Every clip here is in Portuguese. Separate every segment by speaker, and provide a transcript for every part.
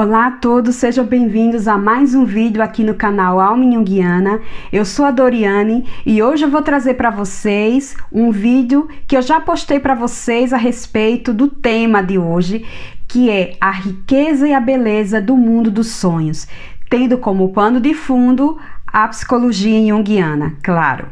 Speaker 1: Olá a todos, sejam bem-vindos a mais um vídeo aqui no canal Alma Junguiana. Eu sou a Doriane e hoje eu vou trazer para vocês um vídeo que eu já postei para vocês a respeito do tema de hoje, que é a riqueza e a beleza do mundo dos sonhos, tendo como pano de fundo a psicologia junguiana, claro.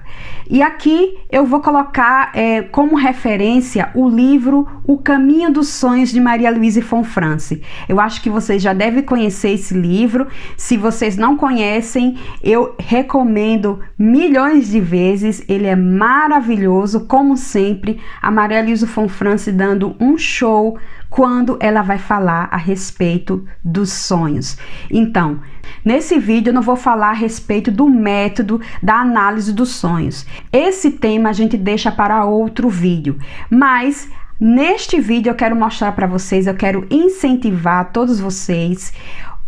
Speaker 1: E aqui eu vou colocar é, como referência o livro O Caminho dos Sonhos de Maria Luísa Fonfrance. Eu acho que vocês já devem conhecer esse livro. Se vocês não conhecem, eu recomendo milhões de vezes. Ele é maravilhoso, como sempre. A Maria Luísa Fonfrance dando um show quando ela vai falar a respeito dos sonhos. Então, nesse vídeo eu não vou falar a respeito do método da análise dos sonhos. Esse tema a gente deixa para outro vídeo, mas neste vídeo eu quero mostrar para vocês, eu quero incentivar todos vocês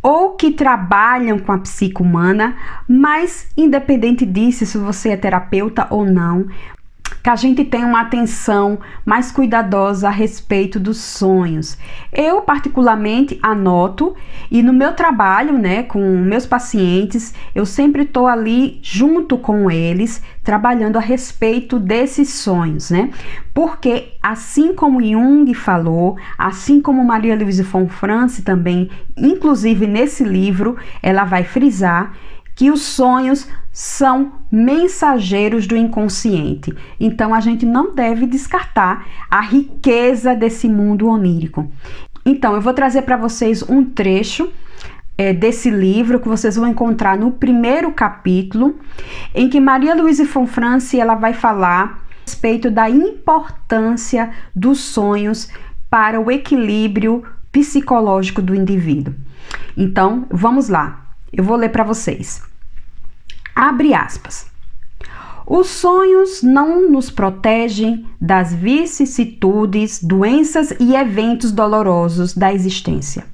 Speaker 1: ou que trabalham com a psique humana, mas independente disso, se você é terapeuta ou não, que a gente tenha uma atenção mais cuidadosa a respeito dos sonhos. Eu particularmente anoto e no meu trabalho, né, com meus pacientes, eu sempre estou ali junto com eles, trabalhando a respeito desses sonhos, né? Porque assim como Jung falou, assim como Maria Louise von France também, inclusive nesse livro, ela vai frisar que os sonhos são mensageiros do inconsciente. Então a gente não deve descartar a riqueza desse mundo onírico. Então eu vou trazer para vocês um trecho é, desse livro que vocês vão encontrar no primeiro capítulo, em que Maria Luísa Fonfrance ela vai falar a respeito da importância dos sonhos para o equilíbrio psicológico do indivíduo. Então, vamos lá. Eu vou ler para vocês. Abre aspas. Os sonhos não nos protegem das vicissitudes, doenças e eventos dolorosos da existência,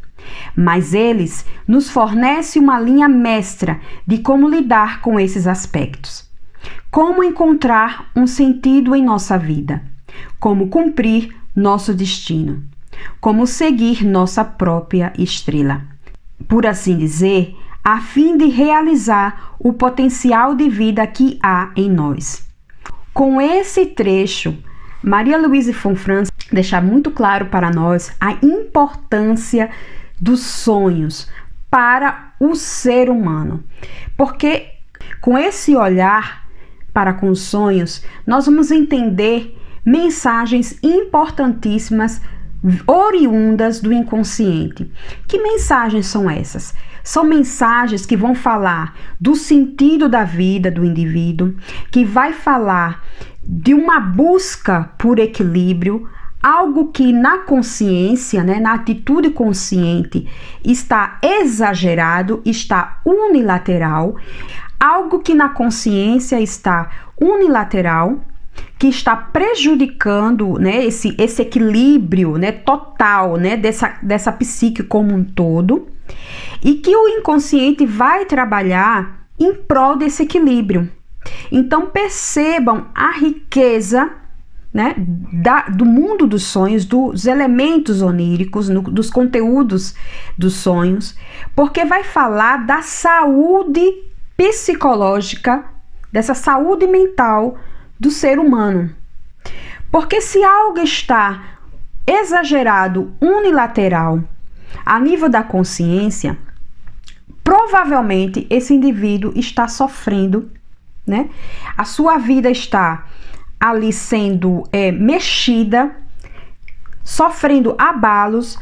Speaker 1: mas eles nos fornecem uma linha mestra de como lidar com esses aspectos. Como encontrar um sentido em nossa vida, como cumprir nosso destino, como seguir nossa própria estrela. Por assim dizer, a fim de realizar o potencial de vida que há em nós. Com esse trecho, Maria Luísa Fonfrance deixa muito claro para nós a importância dos sonhos para o ser humano. Porque com esse olhar para com os sonhos, nós vamos entender mensagens importantíssimas oriundas do inconsciente. Que mensagens são essas? São mensagens que vão falar do sentido da vida do indivíduo, que vai falar de uma busca por equilíbrio, algo que na consciência, né, na atitude consciente, está exagerado, está unilateral, algo que na consciência está unilateral, que está prejudicando né, esse, esse equilíbrio né, total né, dessa, dessa psique como um todo e que o inconsciente vai trabalhar em prol desse equilíbrio. Então percebam a riqueza né, da, do mundo dos sonhos, dos elementos oníricos, no, dos conteúdos dos sonhos, porque vai falar da saúde psicológica, dessa saúde mental do ser humano. Porque se algo está exagerado, unilateral, a nível da consciência, provavelmente esse indivíduo está sofrendo, né? A sua vida está ali sendo é, mexida, sofrendo abalos,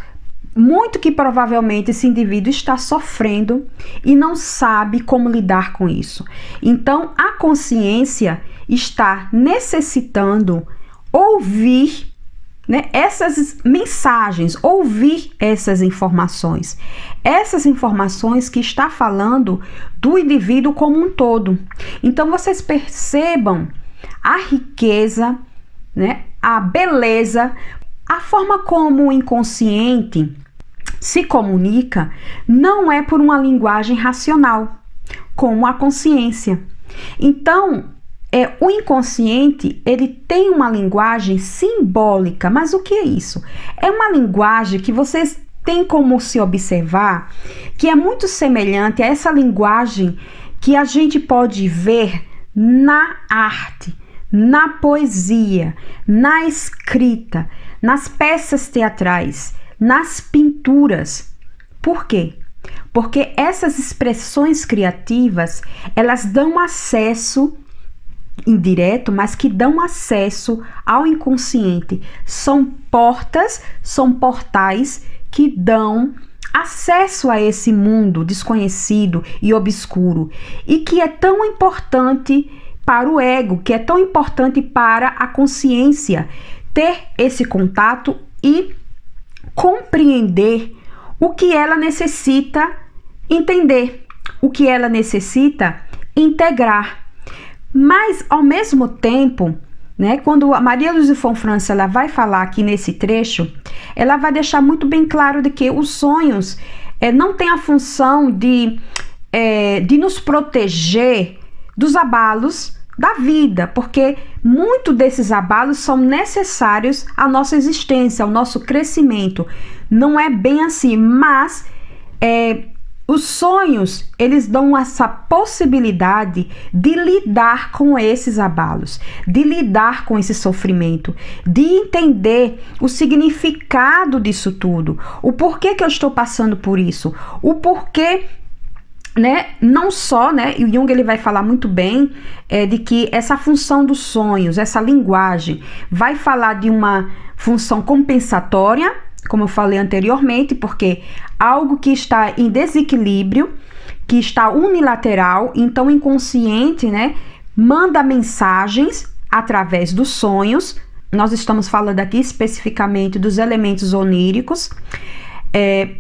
Speaker 1: muito que provavelmente esse indivíduo está sofrendo e não sabe como lidar com isso. Então, a consciência está necessitando ouvir né, essas mensagens, ouvir essas informações. Essas informações que está falando do indivíduo como um todo. Então vocês percebam a riqueza, né, a beleza, a forma como o inconsciente se comunica não é por uma linguagem racional, como a consciência. Então, é, o inconsciente ele tem uma linguagem simbólica, mas o que é isso? É uma linguagem que vocês tem como se observar que é muito semelhante a essa linguagem que a gente pode ver na arte, na poesia, na escrita, nas peças teatrais, nas pinturas. Por quê? Porque essas expressões criativas, elas dão acesso indireto, mas que dão acesso ao inconsciente. São portas, são portais que dão acesso a esse mundo desconhecido e obscuro e que é tão importante para o ego, que é tão importante para a consciência ter esse contato e compreender o que ela necessita entender, o que ela necessita integrar. Mas ao mesmo tempo, né, quando a Maria Luz de Fonfrança ela vai falar aqui nesse trecho, ela vai deixar muito bem claro de que os sonhos é, não têm a função de, é, de nos proteger dos abalos da vida, porque muito desses abalos são necessários à nossa existência, ao nosso crescimento. Não é bem assim, mas é, os sonhos, eles dão essa possibilidade de lidar com esses abalos, de lidar com esse sofrimento, de entender o significado disso tudo, o porquê que eu estou passando por isso, o porquê né, não só, né, o Jung ele vai falar muito bem é, de que essa função dos sonhos, essa linguagem, vai falar de uma função compensatória, como eu falei anteriormente, porque algo que está em desequilíbrio, que está unilateral, então inconsciente, né, manda mensagens através dos sonhos. Nós estamos falando aqui especificamente dos elementos oníricos. É,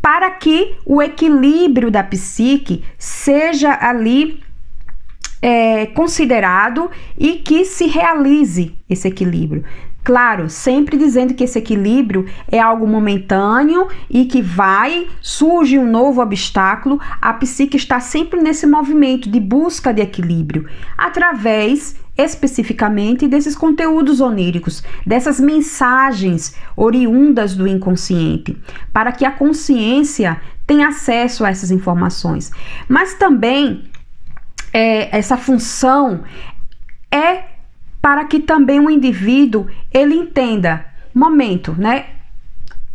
Speaker 1: para que o equilíbrio da psique seja ali é, considerado e que se realize esse equilíbrio. Claro, sempre dizendo que esse equilíbrio é algo momentâneo e que vai, surge um novo obstáculo, a psique está sempre nesse movimento de busca de equilíbrio, através especificamente desses conteúdos oníricos, dessas mensagens oriundas do inconsciente, para que a consciência tenha acesso a essas informações. Mas também é, essa função é para que também o indivíduo ele entenda, momento, né?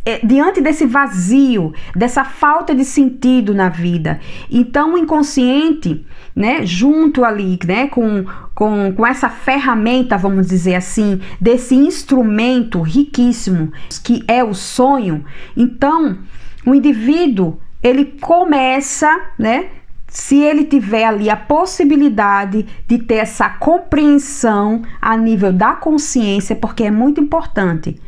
Speaker 1: É, diante desse vazio, dessa falta de sentido na vida. Então, o inconsciente, né, junto ali, né, com, com, com essa ferramenta, vamos dizer assim, desse instrumento riquíssimo que é o sonho, então, o indivíduo, ele começa, né, se ele tiver ali a possibilidade de ter essa compreensão a nível da consciência, porque é muito importante.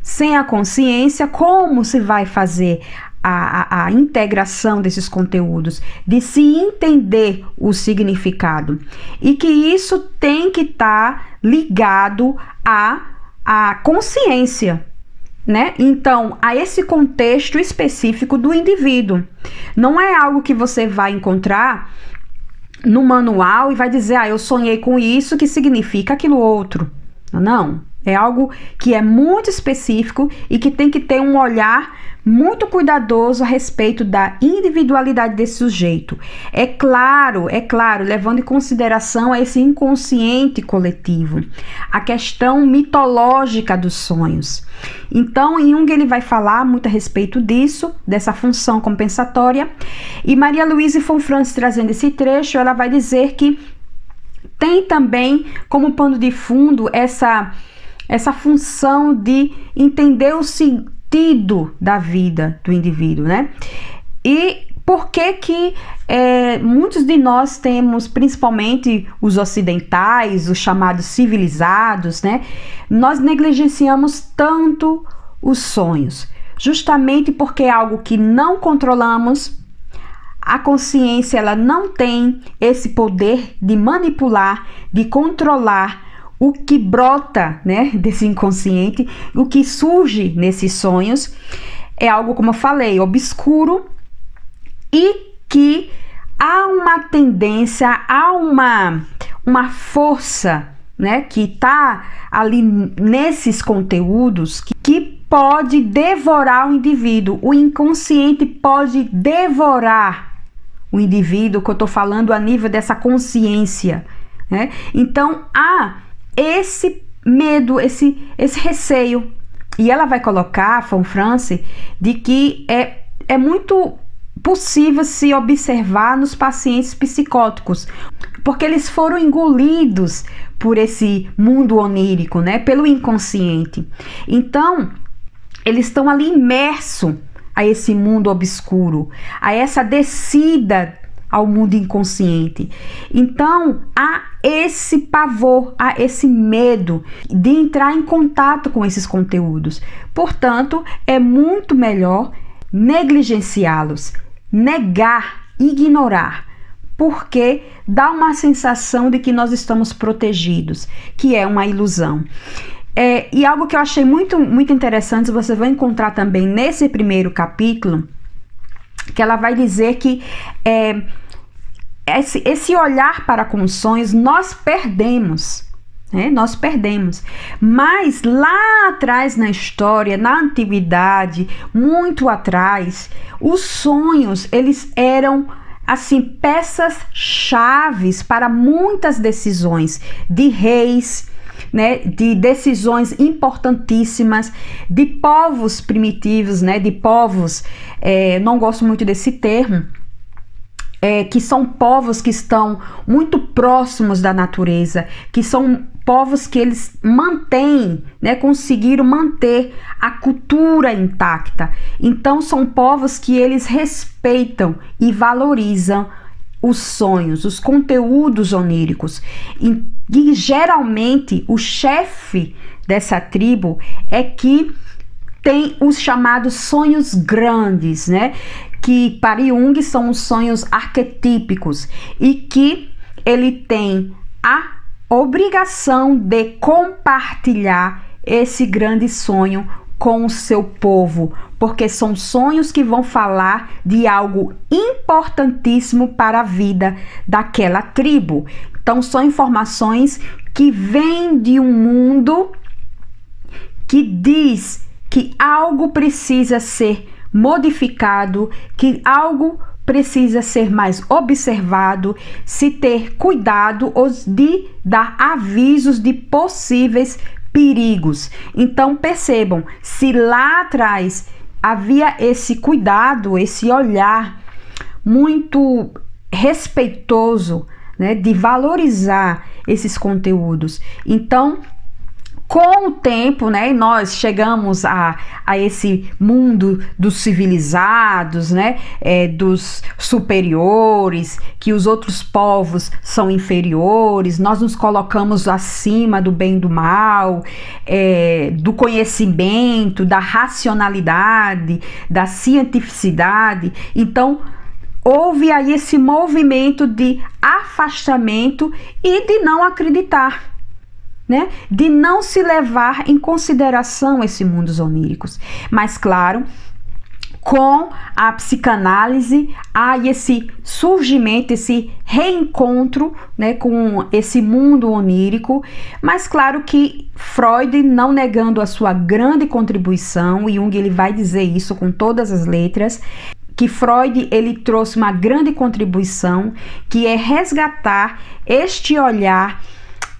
Speaker 1: Sem a consciência, como se vai fazer a, a, a, integração desses conteúdos, de se entender o significado. E que isso tem que estar tá ligado à, à consciência né? Então, a esse contexto específico do indivíduo. Não é algo que você vai encontrar no manual e vai dizer, ah, eu sonhei com isso, que significa aquilo outro. Não, é algo que é muito específico e que tem que ter um olhar muito cuidadoso a respeito da individualidade desse sujeito. É claro, é claro, levando em consideração esse inconsciente coletivo, a questão mitológica dos sonhos. Então, Jung ele vai falar muito a respeito disso, dessa função compensatória, e Maria Luísa von Franz trazendo esse trecho, ela vai dizer que tem também como pano de fundo essa essa função de entender o sentido da vida do indivíduo, né? E por que que é, muitos de nós temos, principalmente os ocidentais, os chamados civilizados, né? Nós negligenciamos tanto os sonhos, justamente porque é algo que não controlamos, a consciência ela não tem esse poder de manipular, de controlar o que brota, né, desse inconsciente, o que surge nesses sonhos é algo, como eu falei, obscuro e que há uma tendência, há uma, uma força, né, que está ali nesses conteúdos que, que pode devorar o indivíduo. O inconsciente pode devorar o indivíduo, que eu estou falando a nível dessa consciência. Né? Então há esse medo, esse, esse receio. E ela vai colocar, Von France, de que é, é muito possível se observar nos pacientes psicóticos, porque eles foram engolidos por esse mundo onírico, né, pelo inconsciente. Então, eles estão ali imersos a esse mundo obscuro, a essa descida ao mundo inconsciente. Então, há esse pavor, há esse medo de entrar em contato com esses conteúdos. Portanto, é muito melhor negligenciá-los, negar, ignorar, porque dá uma sensação de que nós estamos protegidos, que é uma ilusão. É, e algo que eu achei muito, muito interessante, você vai encontrar também nesse primeiro capítulo, que ela vai dizer que é, esse, esse olhar para com sonhos nós perdemos. Né? Nós perdemos. Mas lá atrás na história, na antiguidade, muito atrás, os sonhos eles eram assim peças chaves para muitas decisões de reis, né, de decisões importantíssimas de povos primitivos, né, de povos, é, não gosto muito desse termo, é, que são povos que estão muito próximos da natureza, que são povos que eles mantêm, né, conseguiram manter a cultura intacta. Então são povos que eles respeitam e valorizam os sonhos, os conteúdos oníricos. E, e geralmente o chefe dessa tribo é que tem os chamados sonhos grandes, né? Que para Jung são os sonhos arquetípicos e que ele tem a obrigação de compartilhar esse grande sonho com o seu povo, porque são sonhos que vão falar de algo importantíssimo para a vida daquela tribo. Então, são informações que vêm de um mundo que diz que algo precisa ser modificado, que algo precisa ser mais observado, se ter cuidado de dar avisos de possíveis perigos. Então percebam, se lá atrás havia esse cuidado, esse olhar muito respeitoso, né, de valorizar esses conteúdos. Então, com o tempo, né, nós chegamos a, a esse mundo dos civilizados, né, é, dos superiores, que os outros povos são inferiores, nós nos colocamos acima do bem e do mal, é, do conhecimento, da racionalidade, da cientificidade. Então, houve aí esse movimento de afastamento e de não acreditar né? De não se levar em consideração esse mundo oníricos. Mas claro, com a psicanálise há esse surgimento, esse reencontro né, com esse mundo onírico, mas claro que Freud, não negando a sua grande contribuição, e Jung ele vai dizer isso com todas as letras, que Freud ele trouxe uma grande contribuição, que é resgatar este olhar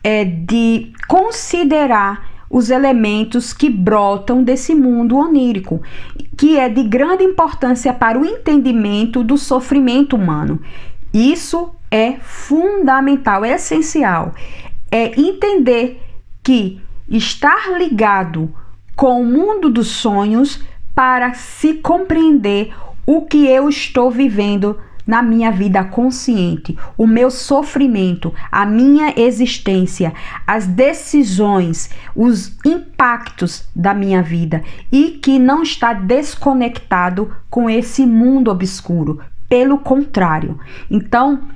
Speaker 1: é, de considerar os elementos que brotam desse mundo onírico, que é de grande importância para o entendimento do sofrimento humano. Isso é fundamental, é essencial. É entender que estar ligado com o mundo dos sonhos para se compreender o que eu estou vivendo na minha vida consciente, o meu sofrimento, a minha existência, as decisões, os impactos da minha vida e que não está desconectado com esse mundo obscuro. Pelo contrário. Então,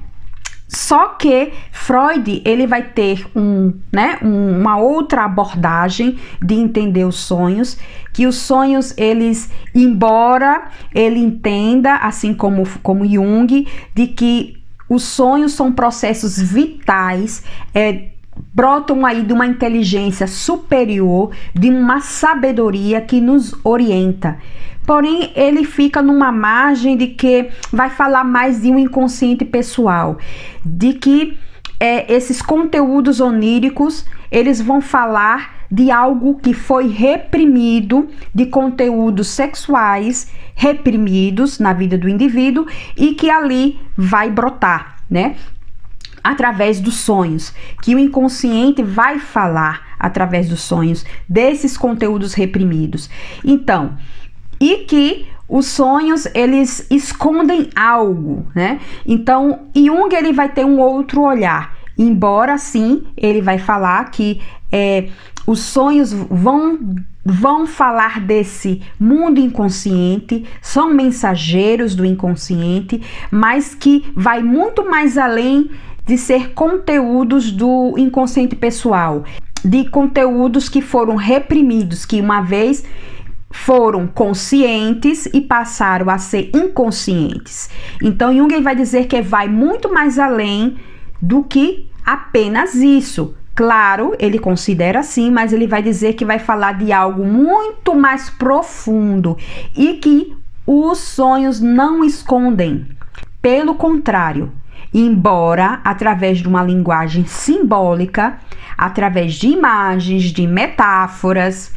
Speaker 1: só que Freud ele vai ter um, né, um, uma outra abordagem de entender os sonhos, que os sonhos eles, embora ele entenda, assim como como Jung, de que os sonhos são processos vitais, é, brotam aí de uma inteligência superior, de uma sabedoria que nos orienta. Porém, ele fica numa margem de que vai falar mais de um inconsciente pessoal, de que é, esses conteúdos oníricos eles vão falar de algo que foi reprimido, de conteúdos sexuais reprimidos na vida do indivíduo e que ali vai brotar, né? através dos sonhos, que o inconsciente vai falar através dos sonhos desses conteúdos reprimidos. Então, e que os sonhos eles escondem algo, né? Então, Jung ele vai ter um outro olhar, embora sim ele vai falar que é, os sonhos vão vão falar desse mundo inconsciente, são mensageiros do inconsciente, mas que vai muito mais além de ser conteúdos do inconsciente pessoal, de conteúdos que foram reprimidos, que uma vez foram conscientes e passaram a ser inconscientes. Então Jung vai dizer que vai muito mais além do que apenas isso. Claro, ele considera assim, mas ele vai dizer que vai falar de algo muito mais profundo e que os sonhos não escondem. Pelo contrário, embora através de uma linguagem simbólica, através de imagens, de metáforas,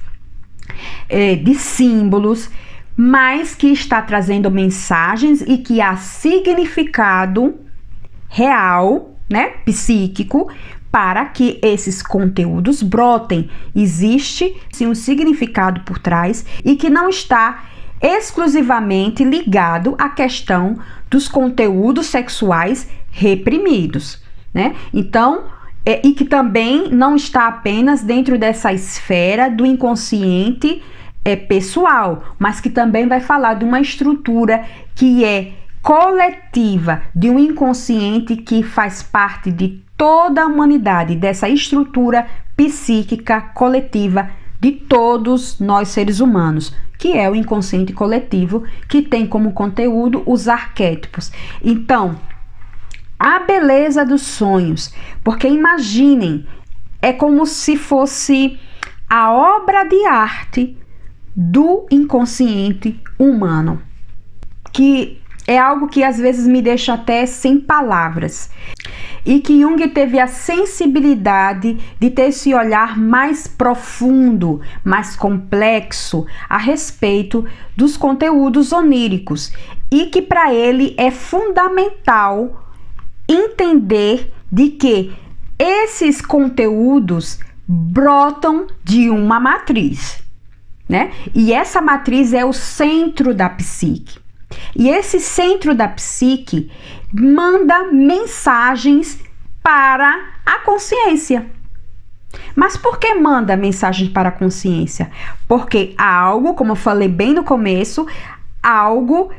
Speaker 1: eh, de símbolos, mas que está trazendo mensagens e que há significado real, né, psíquico, para que esses conteúdos brotem. Existe sim um significado por trás e que não está exclusivamente ligado à questão dos conteúdos sexuais reprimidos, né? Então, é, e que também não está apenas dentro dessa esfera do inconsciente é, pessoal, mas que também vai falar de uma estrutura que é coletiva, de um inconsciente que faz parte de toda a humanidade, dessa estrutura psíquica coletiva de todos nós seres humanos, que é o inconsciente coletivo, que tem como conteúdo os arquétipos. Então, a beleza dos sonhos, porque imaginem, é como se fosse a obra de arte do inconsciente humano, que é algo que às vezes me deixa até sem palavras. E que Jung teve a sensibilidade de ter esse olhar mais profundo, mais complexo a respeito dos conteúdos oníricos e que para ele é fundamental entender de que esses conteúdos brotam de uma matriz, né? E essa matriz é o centro da psique. E esse centro da psique manda mensagens para a consciência. Mas por que manda mensagem para a consciência? Porque há algo, como eu falei bem no começo, algo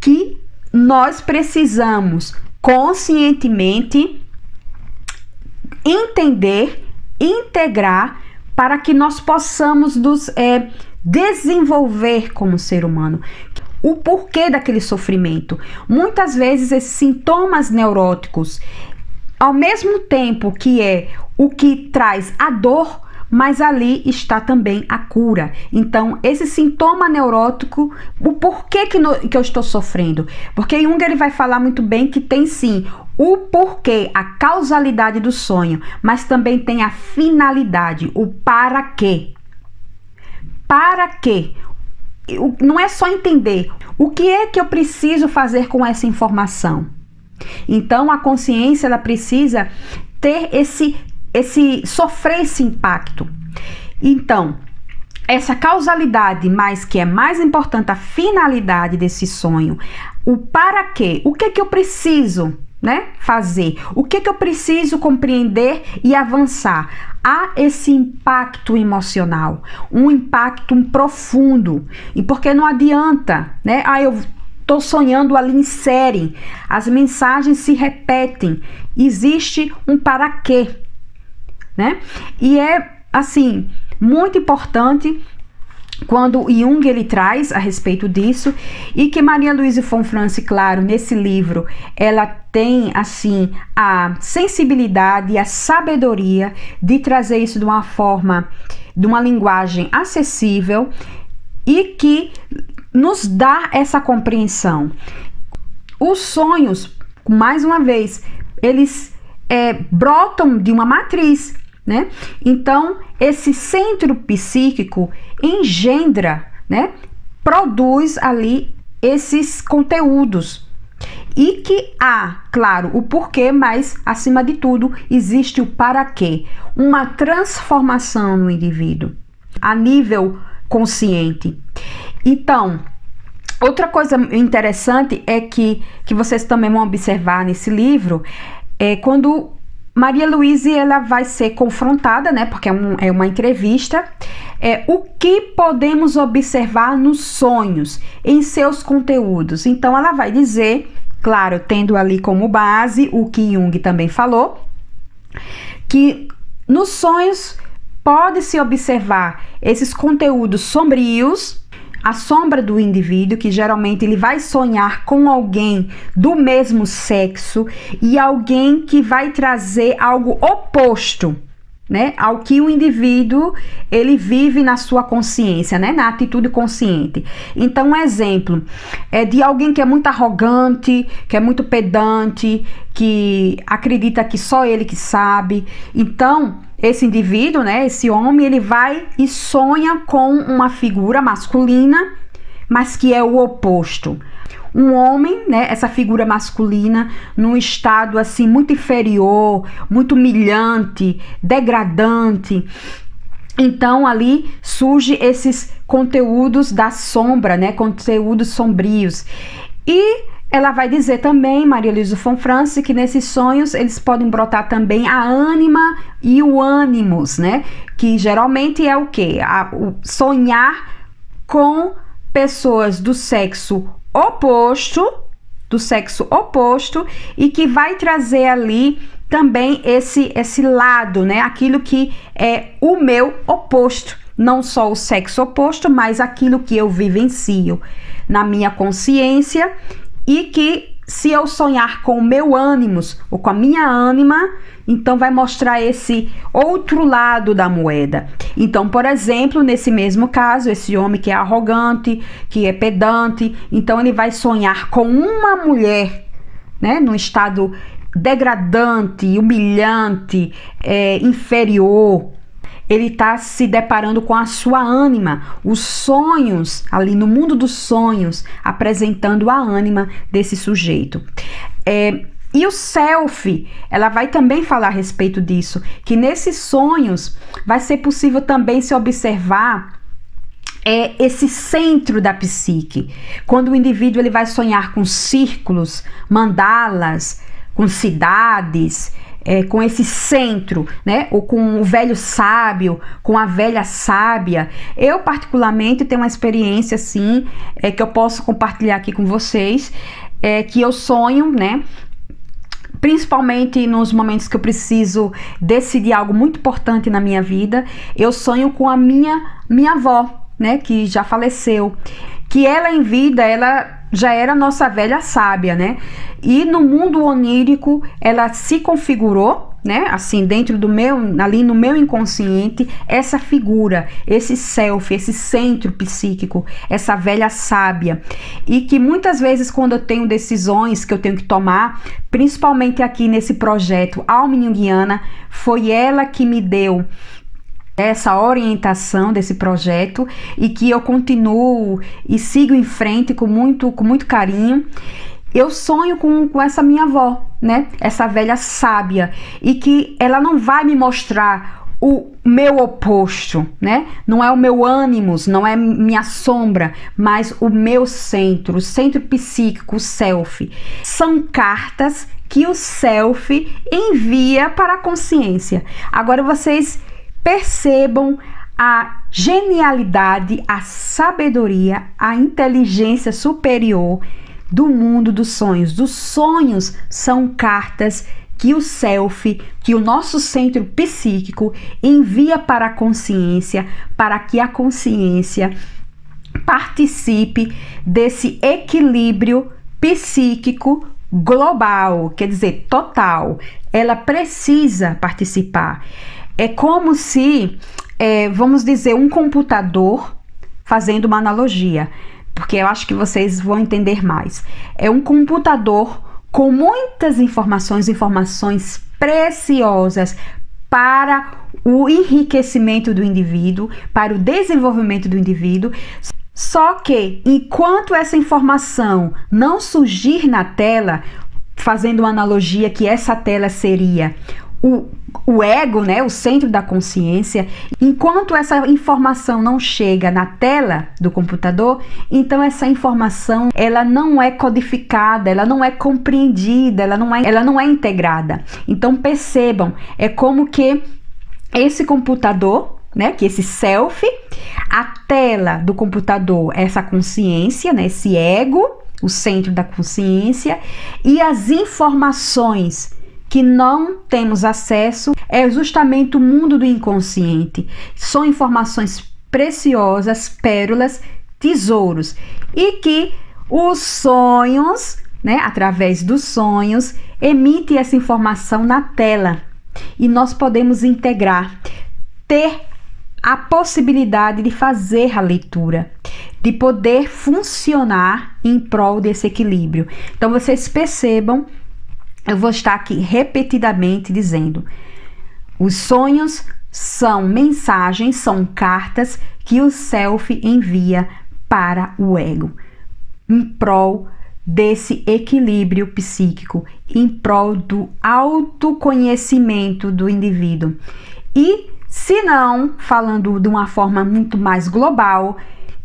Speaker 1: que nós precisamos conscientemente entender, integrar, para que nós possamos nos é, desenvolver como ser humano. O porquê daquele sofrimento. Muitas vezes esses sintomas neuróticos, ao mesmo tempo que é o que traz a dor, mas ali está também a cura. Então, esse sintoma neurótico, o porquê que, no, que eu estou sofrendo? Porque Jung ele vai falar muito bem que tem sim o porquê, a causalidade do sonho, mas também tem a finalidade, o para quê. Para quê? Não é só entender o que é que eu preciso fazer com essa informação. Então a consciência ela precisa ter esse esse sofrer esse impacto. Então, essa causalidade, mas que é mais importante a finalidade desse sonho, o para quê? O que é que eu preciso, né, fazer? O que é que eu preciso compreender e avançar? Há esse impacto emocional, um impacto profundo. E porque não adianta, né? Ah, eu Estou sonhando ali em série. As mensagens se repetem. Existe um para quê né? E é assim muito importante quando Jung ele traz a respeito disso e que Maria Luísa Fonfrance, claro, nesse livro, ela tem assim a sensibilidade e a sabedoria de trazer isso de uma forma, de uma linguagem acessível e que nos dá essa compreensão. Os sonhos, mais uma vez, eles é, brotam de uma matriz, né? Então, esse centro psíquico engendra, né? Produz ali esses conteúdos. E que há, claro, o porquê, mas acima de tudo existe o para quê. Uma transformação no indivíduo a nível consciente. Então, outra coisa interessante é que, que vocês também vão observar nesse livro é quando Maria Luísa ela vai ser confrontada, né? Porque é, um, é uma entrevista. É, o que podemos observar nos sonhos, em seus conteúdos? Então ela vai dizer, claro, tendo ali como base o que Jung também falou, que nos sonhos pode-se observar esses conteúdos sombrios, a sombra do indivíduo, que geralmente ele vai sonhar com alguém do mesmo sexo e alguém que vai trazer algo oposto. Né, ao que o indivíduo ele vive na sua consciência, né, na atitude consciente. Então, um exemplo é de alguém que é muito arrogante, que é muito pedante, que acredita que só ele que sabe. Então, esse indivíduo, né, esse homem, ele vai e sonha com uma figura masculina, mas que é o oposto. Um homem, né, essa figura masculina, num estado assim muito inferior, muito humilhante, degradante. Então ali surge esses conteúdos da sombra, né, conteúdos sombrios. E ela vai dizer também, Maria Luísa Fonfrance, que nesses sonhos eles podem brotar também a ânima e o ânimos, né? Que geralmente é o que? O sonhar com pessoas do sexo oposto, do sexo oposto, e que vai trazer ali também esse esse lado, né? Aquilo que é o meu oposto, não só o sexo oposto, mas aquilo que eu vivencio na minha consciência e que se eu sonhar com o meu ânimos ou com a minha ânima, então vai mostrar esse outro lado da moeda. Então, por exemplo, nesse mesmo caso, esse homem que é arrogante, que é pedante, então ele vai sonhar com uma mulher, né, num estado degradante, humilhante, é, inferior, ele está se deparando com a sua ânima, os sonhos, ali no mundo dos sonhos, apresentando a ânima desse sujeito. É, e o self, ela vai também falar a respeito disso, que nesses sonhos vai ser possível também se observar é esse centro da psique. Quando o indivíduo ele vai sonhar com círculos, mandalas, com cidades, é, com esse centro, né? Ou com o velho sábio, com a velha sábia. Eu, particularmente, tenho uma experiência assim é, que eu posso compartilhar aqui com vocês. É, que eu sonho, né? principalmente nos momentos que eu preciso decidir algo muito importante na minha vida, eu sonho com a minha minha avó, né, que já faleceu, que ela em vida, ela já era nossa velha sábia, né? E no mundo onírico, ela se configurou, né? Assim, dentro do meu, ali no meu inconsciente, essa figura, esse self, esse centro psíquico, essa velha sábia. E que muitas vezes, quando eu tenho decisões que eu tenho que tomar, principalmente aqui nesse projeto Alma Junguiana, foi ela que me deu essa orientação desse projeto e que eu continuo e sigo em frente com muito, com muito carinho. Eu sonho com, com essa minha avó, né? Essa velha sábia e que ela não vai me mostrar o meu oposto, né? Não é o meu ânimos, não é minha sombra, mas o meu centro, o centro psíquico, o self. São cartas que o self envia para a consciência. Agora vocês percebam a genialidade, a sabedoria, a inteligência superior do mundo dos sonhos. Dos sonhos são cartas que o self, que o nosso centro psíquico envia para a consciência, para que a consciência participe desse equilíbrio psíquico global, quer dizer, total. Ela precisa participar. É como se, é, vamos dizer, um computador, fazendo uma analogia, porque eu acho que vocês vão entender mais. É um computador com muitas informações, informações preciosas para o enriquecimento do indivíduo, para o desenvolvimento do indivíduo. Só que enquanto essa informação não surgir na tela, fazendo uma analogia que essa tela seria o, o ego, né, o centro da consciência, enquanto essa informação não chega na tela do computador, então essa informação ela não é codificada, ela não é compreendida, ela não é, ela não é integrada. Então percebam, é como que esse computador, né, que esse self, a tela do computador, essa consciência, né, esse ego, o centro da consciência, e as informações que não temos acesso é justamente o mundo do inconsciente. São informações preciosas, pérolas, tesouros e que os sonhos, né, através dos sonhos, emite essa informação na tela e nós podemos integrar, ter a possibilidade de fazer a leitura, de poder funcionar em prol desse equilíbrio. Então vocês percebam eu vou estar aqui repetidamente dizendo: os sonhos são mensagens, são cartas que o self envia para o ego, em prol desse equilíbrio psíquico, em prol do autoconhecimento do indivíduo. E, se não, falando de uma forma muito mais global,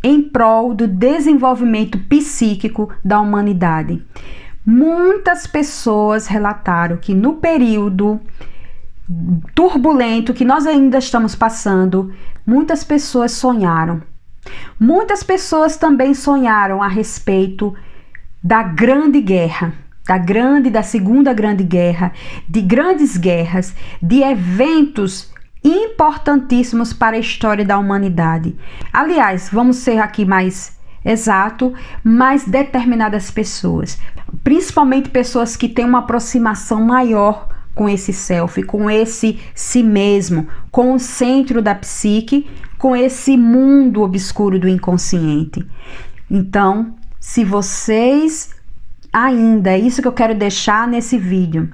Speaker 1: em prol do desenvolvimento psíquico da humanidade. Muitas pessoas relataram que no período turbulento que nós ainda estamos passando, muitas pessoas sonharam. Muitas pessoas também sonharam a respeito da grande guerra, da grande, da segunda grande guerra, de grandes guerras, de eventos importantíssimos para a história da humanidade. Aliás, vamos ser aqui mais exato, mas determinadas pessoas, principalmente pessoas que têm uma aproximação maior com esse self, com esse si mesmo, com o centro da psique, com esse mundo obscuro do inconsciente. Então, se vocês ainda, é isso que eu quero deixar nesse vídeo.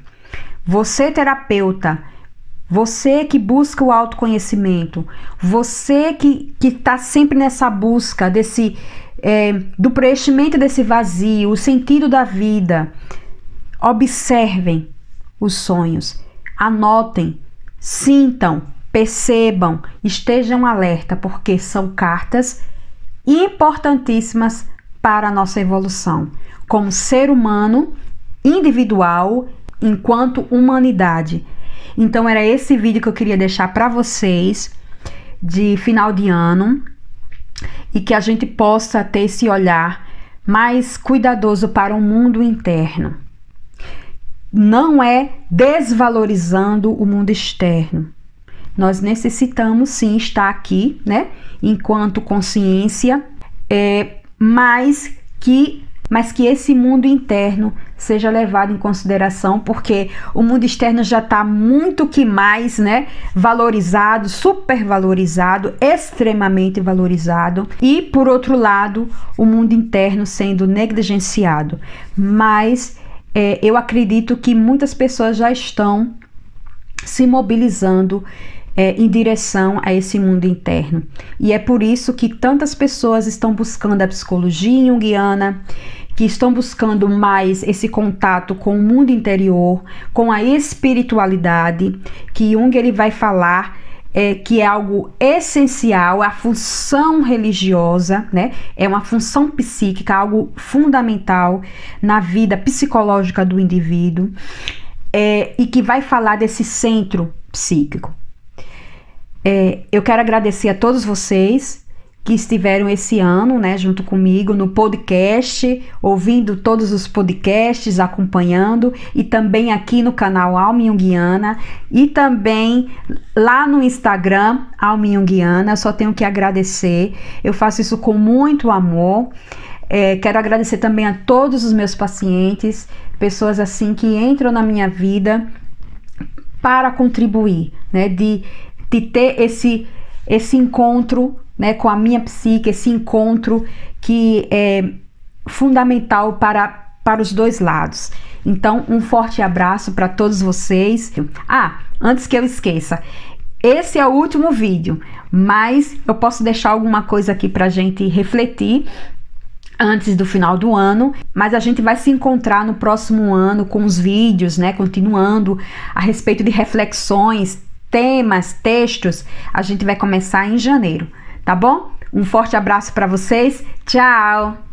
Speaker 1: Você terapeuta, você que busca o autoconhecimento, você que está sempre nessa busca desse é, do preenchimento desse vazio, o sentido da vida. Observem os sonhos, anotem, sintam, percebam, estejam alerta, porque são cartas importantíssimas para a nossa evolução como ser humano individual enquanto humanidade. Então era esse vídeo que eu queria deixar para vocês de final de ano e que a gente possa ter esse olhar mais cuidadoso para o mundo interno. Não é desvalorizando o mundo externo. Nós necessitamos sim estar aqui, né, enquanto consciência, é, mas que mas que esse mundo interno seja levado em consideração, porque o mundo externo já está muito que mais, né, valorizado, supervalorizado, extremamente valorizado, e por outro lado, o mundo interno sendo negligenciado. Mas é, eu acredito que muitas pessoas já estão se mobilizando é, em direção a esse mundo interno. E é por isso que tantas pessoas estão buscando a psicologia junguiana que estão buscando mais esse contato com o mundo interior, com a espiritualidade, que Jung ele vai falar é, que é algo essencial, a função religiosa, né? É uma função psíquica, algo fundamental na vida psicológica do indivíduo, é, e que vai falar desse centro psíquico. É, eu quero agradecer a todos vocês que estiveram esse ano, né, junto comigo no podcast, ouvindo todos os podcasts, acompanhando e também aqui no canal Alma Jungiana e também lá no Instagram Alma Jungiana. Só tenho que agradecer. Eu faço isso com muito amor. É, quero agradecer também a todos os meus pacientes, pessoas assim que entram na minha vida para contribuir, né, de, de ter esse esse encontro né, com a minha psique, esse encontro que é fundamental para, para os dois lados. Então, um forte abraço para todos vocês. Ah, antes que eu esqueça, esse é o último vídeo, mas eu posso deixar alguma coisa aqui para a gente refletir antes do final do ano, mas a gente vai se encontrar no próximo ano com os vídeos, né, continuando a respeito de reflexões, temas, textos. A gente vai começar em janeiro tá bom? Um forte abraço para vocês. Tchau.